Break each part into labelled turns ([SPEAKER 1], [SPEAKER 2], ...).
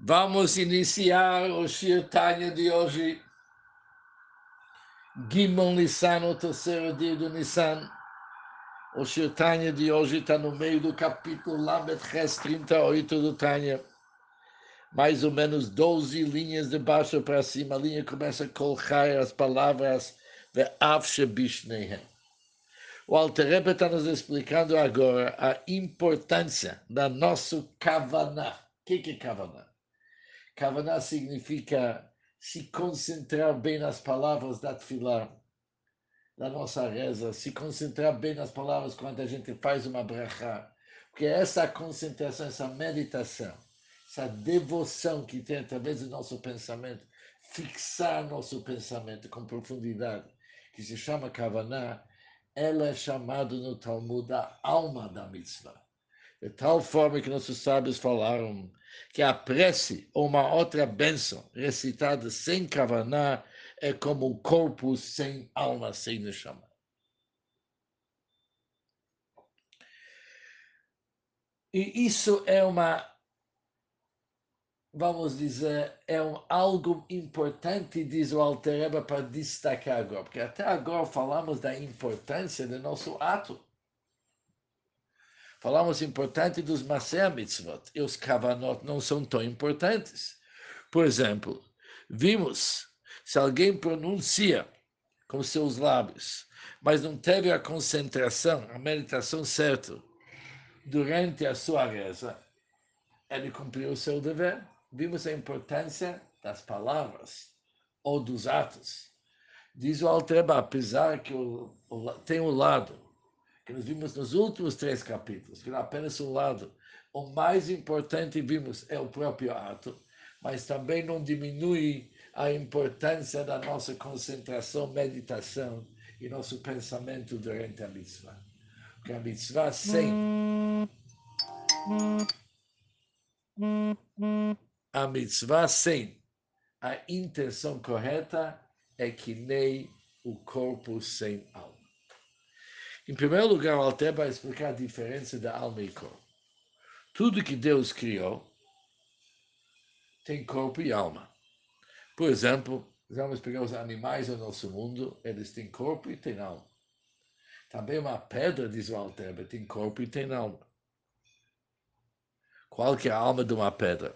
[SPEAKER 1] Vamos iniciar o Shir Tanya de hoje. Gimon Nissan, o terceiro dia do Nissan. O Shir Tanya de hoje está no meio do capítulo Lamed Ches 38 do Tanya. Mais ou menos 12 linhas de baixo para cima. A linha começa a colocar as palavras de Avshe Bishnehem. O Alter está nos explicando agora a importância da nosso Kavaná. O que, que é Kavaná? Kavaná significa se concentrar bem nas palavras da Tfilah, da nossa reza, se concentrar bem nas palavras quando a gente faz uma brachá. Porque essa concentração, essa meditação, essa devoção que tem através do nosso pensamento, fixar nosso pensamento com profundidade, que se chama Kavaná, ela é chamada no Talmud a alma da mitzvah. De tal forma que nossos sábios falaram que a prece ou uma outra bênção recitada sem kavaná é como um corpo sem alma, sem neshama. E isso é uma, vamos dizer, é um, algo importante, diz o Altereba, para destacar agora, porque até agora falamos da importância do nosso ato. Falamos importante dos Maseh Mitzvot, e os Kavanot não são tão importantes. Por exemplo, vimos, se alguém pronuncia com seus lábios, mas não teve a concentração, a meditação certa durante a sua reza, ele cumpriu o seu dever. Vimos a importância das palavras ou dos atos. Diz o Altreba, apesar que o, o, tem um lado que nós vimos nos últimos três capítulos, que apenas um lado. O mais importante vimos é o próprio ato, mas também não diminui a importância da nossa concentração, meditação e nosso pensamento durante a mitzvah. Porque a mitzvah sem a mitzvah sem a intenção correta é que nem o corpo sem alma. Em primeiro lugar, o Alter vai explicar a diferença da alma e corpo. Tudo que Deus criou tem corpo e alma. Por exemplo, vamos pegar os animais do nosso mundo, eles têm corpo e têm alma. Também uma pedra, diz o Alter, tem corpo e tem alma. Qual que é a alma de uma pedra?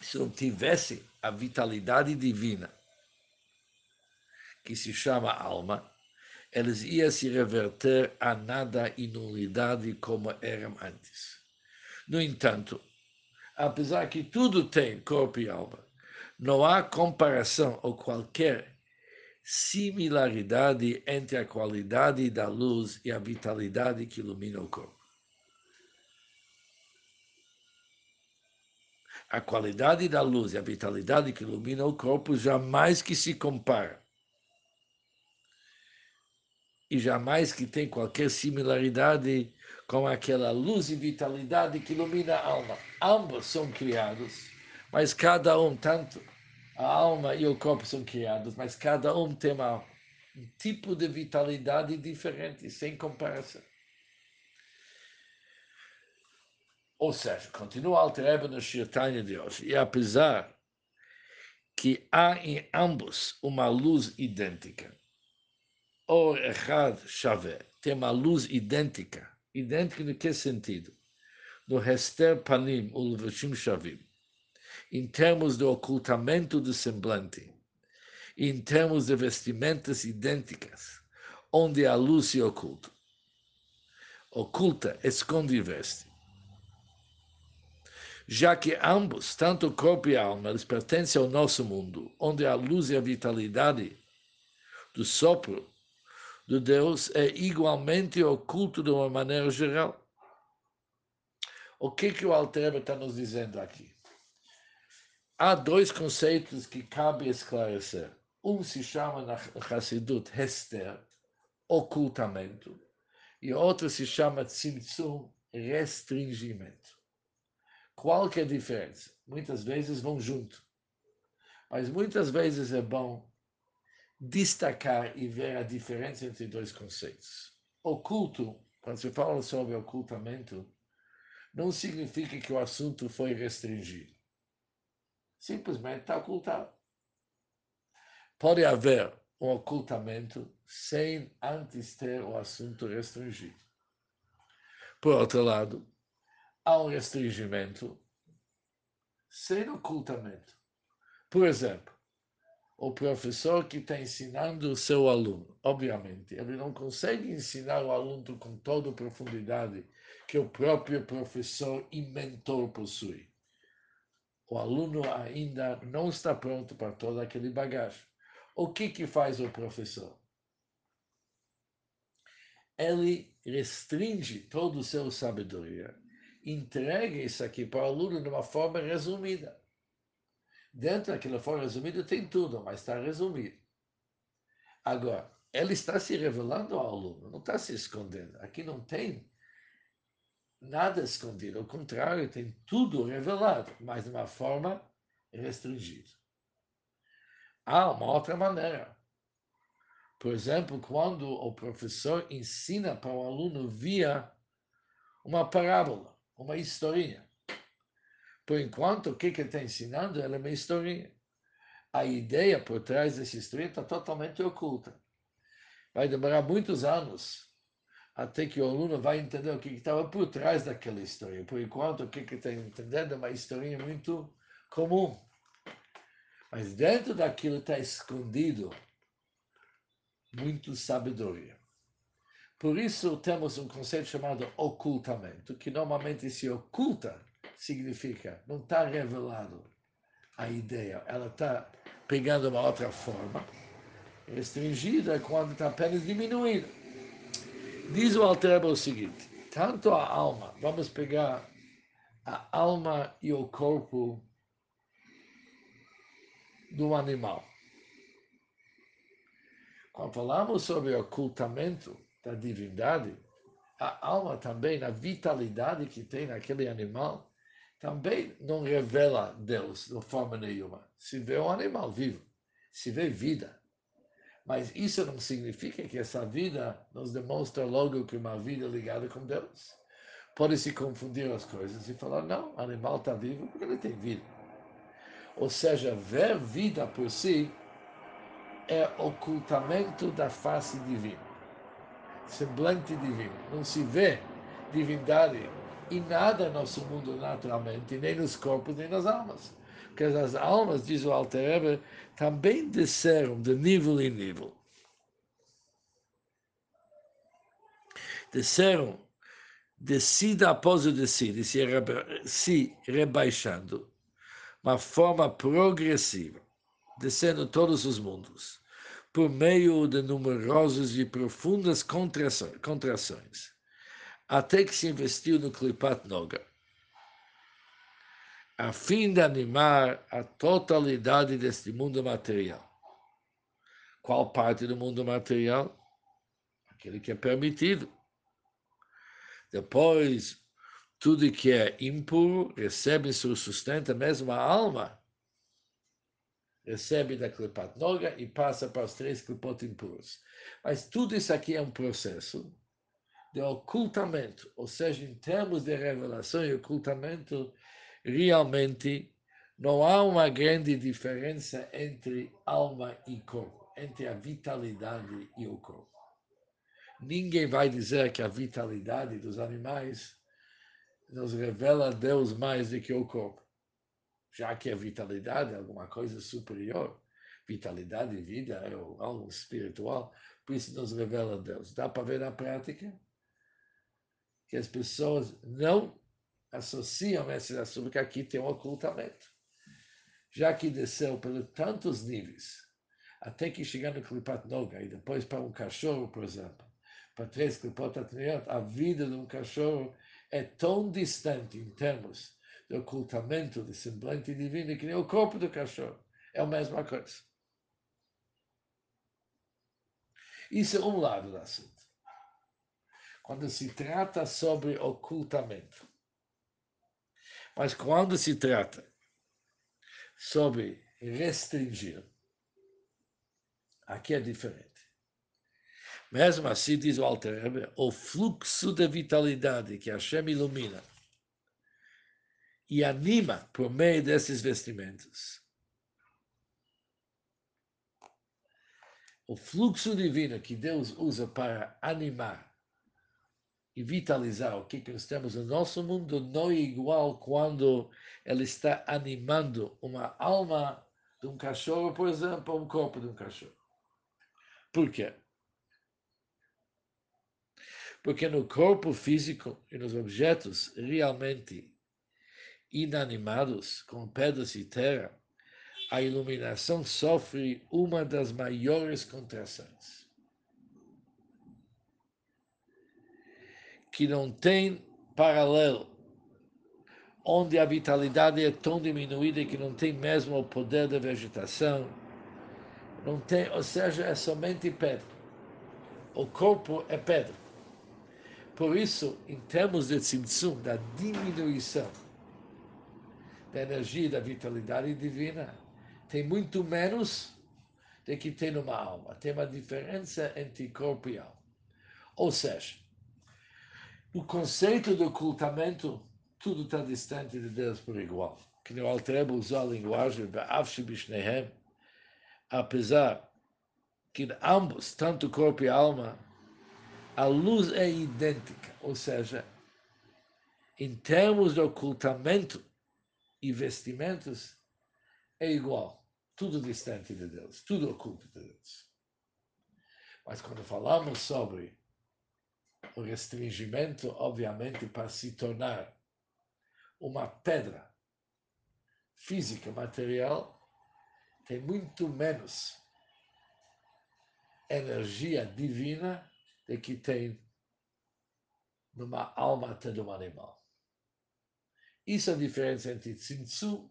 [SPEAKER 1] Se não tivesse a vitalidade divina, que se chama alma, eles iam se reverter a nada e nulidade como eram antes. No entanto, apesar que tudo tem corpo e alma, não há comparação ou qualquer similaridade entre a qualidade da luz e a vitalidade que ilumina o corpo. A qualidade da luz e a vitalidade que ilumina o corpo jamais que se compara e jamais que tem qualquer similaridade com aquela luz e vitalidade que ilumina a alma. Ambos são criados, mas cada um, tanto a alma e o corpo são criados, mas cada um tem uma, um tipo de vitalidade diferente, sem comparação. Ou seja, continua Alter no Shirtanya de hoje, e apesar que há em ambos uma luz idêntica, Or Echad Shave tem uma luz idêntica. Idêntica no que sentido? No Hester Panim Ulvashim Shavim. Em termos do ocultamento do semblante. Em termos de vestimentas idênticas. Onde a luz se oculta. Oculta, esconde e veste. Já que ambos, tanto corpo e alma, eles pertencem ao nosso mundo, onde a luz e a vitalidade do sopro de Deus é igualmente oculto de uma maneira geral. O que, que o Alter está nos dizendo aqui? Há dois conceitos que cabe esclarecer. Um se chama na Hassidut Hester, ocultamento, e outro se chama Tzimtzum, restringimento. Qual que é a diferença? Muitas vezes vão junto, mas muitas vezes é bom destacar e ver a diferença entre dois conceitos. Oculto, quando se fala sobre ocultamento, não significa que o assunto foi restringido. Simplesmente está ocultado. Pode haver um ocultamento sem antes ter o assunto restringido. Por outro lado, há um restringimento sem ocultamento. Por exemplo, o professor que está ensinando o seu aluno, obviamente, ele não consegue ensinar o aluno com toda a profundidade que o próprio professor e mentor possui. O aluno ainda não está pronto para toda aquele bagagem. O que, que faz o professor? Ele restringe toda a sua sabedoria, entrega isso aqui para o aluno de uma forma resumida. Dentro daquela forma resumida tem tudo, mas está resumido. Agora, ele está se revelando ao aluno, não está se escondendo. Aqui não tem nada escondido, ao contrário, tem tudo revelado, mas de uma forma restringida. Há uma outra maneira. Por exemplo, quando o professor ensina para o aluno via uma parábola, uma historinha. Por enquanto, o que, ele está ensinando é uma historinha. A ideia por trás dessa história está totalmente oculta. Vai demorar muitos anos até que o aluno vai entender o que estava por trás daquela história. Por enquanto, o que está entendendo é uma historinha muito comum. Mas dentro daquilo está escondido muito sabedoria. Por isso temos um conceito chamado ocultamento, que normalmente se oculta significa não está revelado a ideia, ela está pegando uma outra forma. Restringida quando está apenas diminuída. Diz o Altreba o seguinte: tanto a alma, vamos pegar a alma e o corpo do animal. Quando falamos sobre o ocultamento da divindade, a alma também, a vitalidade que tem naquele animal, também não revela Deus de forma nenhuma. Se vê um animal vivo, se vê vida. Mas isso não significa que essa vida nos demonstra logo que uma vida ligada com Deus. Pode se confundir as coisas e falar, não, o animal está vivo porque ele tem vida. Ou seja, ver vida por si é ocultamento da face divina, semblante divino. Não se vê divindade e nada no nosso mundo naturalmente, nem nos corpos, nem nas almas. Porque as almas, diz o Alter também desceram de nível em nível. Desceram descida após o descida, se, se rebaixando, uma forma progressiva, descendo todos os mundos, por meio de numerosas e profundas contrações até que se investiu no Klipat Noga, a fim de animar a totalidade deste mundo material. Qual parte do mundo material? Aquele que é permitido. Depois, tudo que é impuro recebe seu sustento, a alma recebe da Klipat Noga e passa para os três Klipot impuros. Mas tudo isso aqui é um processo de ocultamento, ou seja, em termos de revelação e ocultamento, realmente não há uma grande diferença entre alma e corpo, entre a vitalidade e o corpo. Ninguém vai dizer que a vitalidade dos animais nos revela Deus mais do que o corpo, já que a vitalidade é alguma coisa superior. Vitalidade e vida é algo espiritual, por isso nos revela Deus. Dá para ver na prática? Que as pessoas não associam esse assunto, que aqui tem um ocultamento. Já que desceu por tantos níveis, até que chegar no Klipat Noga, e depois para um cachorro, por exemplo, para três Klipat Atniot, a vida de um cachorro é tão distante em termos de ocultamento, de semblante divino, que nem o corpo do cachorro. É a mesma coisa. Isso é um lado do assunto quando se trata sobre ocultamento. Mas quando se trata sobre restringir, aqui é diferente. Mesmo assim, diz o Alter o fluxo da vitalidade que Hashem ilumina e anima por meio desses vestimentos. O fluxo divino que Deus usa para animar e vitalizar o que, nós temos no nosso mundo não é igual quando ele está animando uma alma de um cachorro, por exemplo, um corpo de um cachorro. Por quê? Porque no corpo físico e nos objetos realmente inanimados, como pedras e terra, a iluminação sofre uma das maiores contrações. Que não tem paralelo, onde a vitalidade é tão diminuída que não tem mesmo o poder da vegetação, não tem, ou seja, é somente pedra. O corpo é pedra. Por isso, em termos de tzimtzum, da diminuição da energia e da vitalidade divina, tem muito menos do que tem numa alma. Tem uma diferença entre corpo e alma. Ou seja, no conceito do ocultamento, tudo está distante de Deus por igual. Que o Altreba usou a linguagem apesar que ambos, tanto corpo e alma, a luz é idêntica, ou seja, em termos de ocultamento e vestimentos, é igual, tudo distante de Deus, tudo oculto de Deus. Mas quando falamos sobre o restringimento, obviamente, para se tornar uma pedra física, material, tem muito menos energia divina do que tem numa alma até de um animal. Isso é a diferença entre Tzimtzum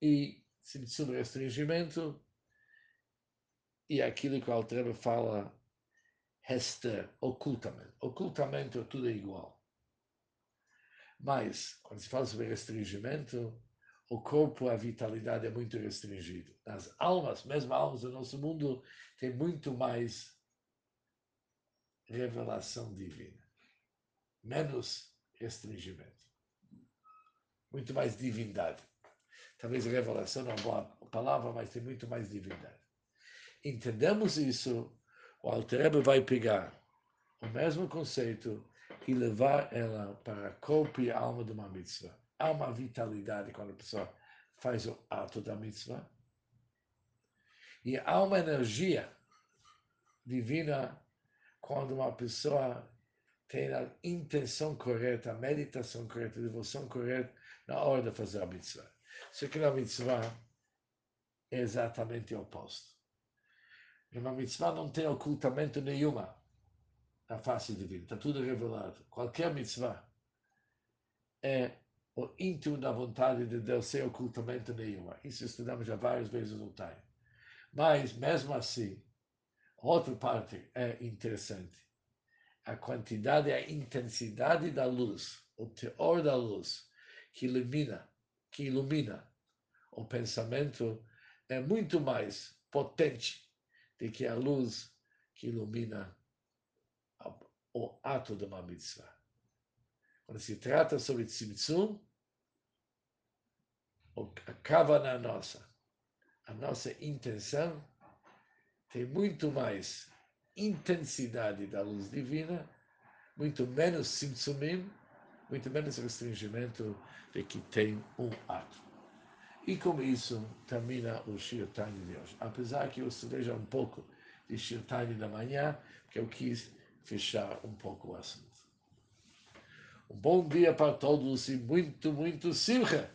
[SPEAKER 1] e Tzimtzum restringimento e aquilo que o Altrebe fala Hester, ocultamento. Ocultamento tudo é igual. Mas, quando se fala sobre restringimento, o corpo, a vitalidade é muito restringido. Nas almas, mesmo almas do nosso mundo, tem muito mais revelação divina. Menos restringimento. Muito mais divindade. Talvez revelação não é uma boa palavra, mas tem muito mais divindade. Entendemos isso o Alter vai pegar o mesmo conceito e levar ela para corpo e alma de uma mitzvah. Há uma vitalidade quando a pessoa faz o ato da mitzvah. E há uma energia divina quando uma pessoa tem a intenção correta, a meditação correta, a devoção correta na hora de fazer a mitzvah. Só que na mitzvah é exatamente o oposto. Uma mitzvah não tem ocultamento nenhuma na face divina, está tudo revelado. Qualquer mitzvah é o íntimo da vontade de Deus sem ocultamento nenhuma. Isso estudamos já várias vezes no time. Mas, mesmo assim, outra parte é interessante. A quantidade, a intensidade da luz, o teor da luz que ilumina, que ilumina o pensamento é muito mais potente de que a luz que ilumina o ato de uma mitzvah. Quando se trata sobre tzimtzum, a kavana nossa, a nossa intenção tem muito mais intensidade da luz divina, muito menos tzimtzumim, muito menos restringimento de que tem um ato. E com isso termina o Shirtani de hoje. Apesar que eu estudei um pouco de Shirtani da manhã, que eu quis fechar um pouco o assunto. Um bom dia para todos e muito, muito simcha!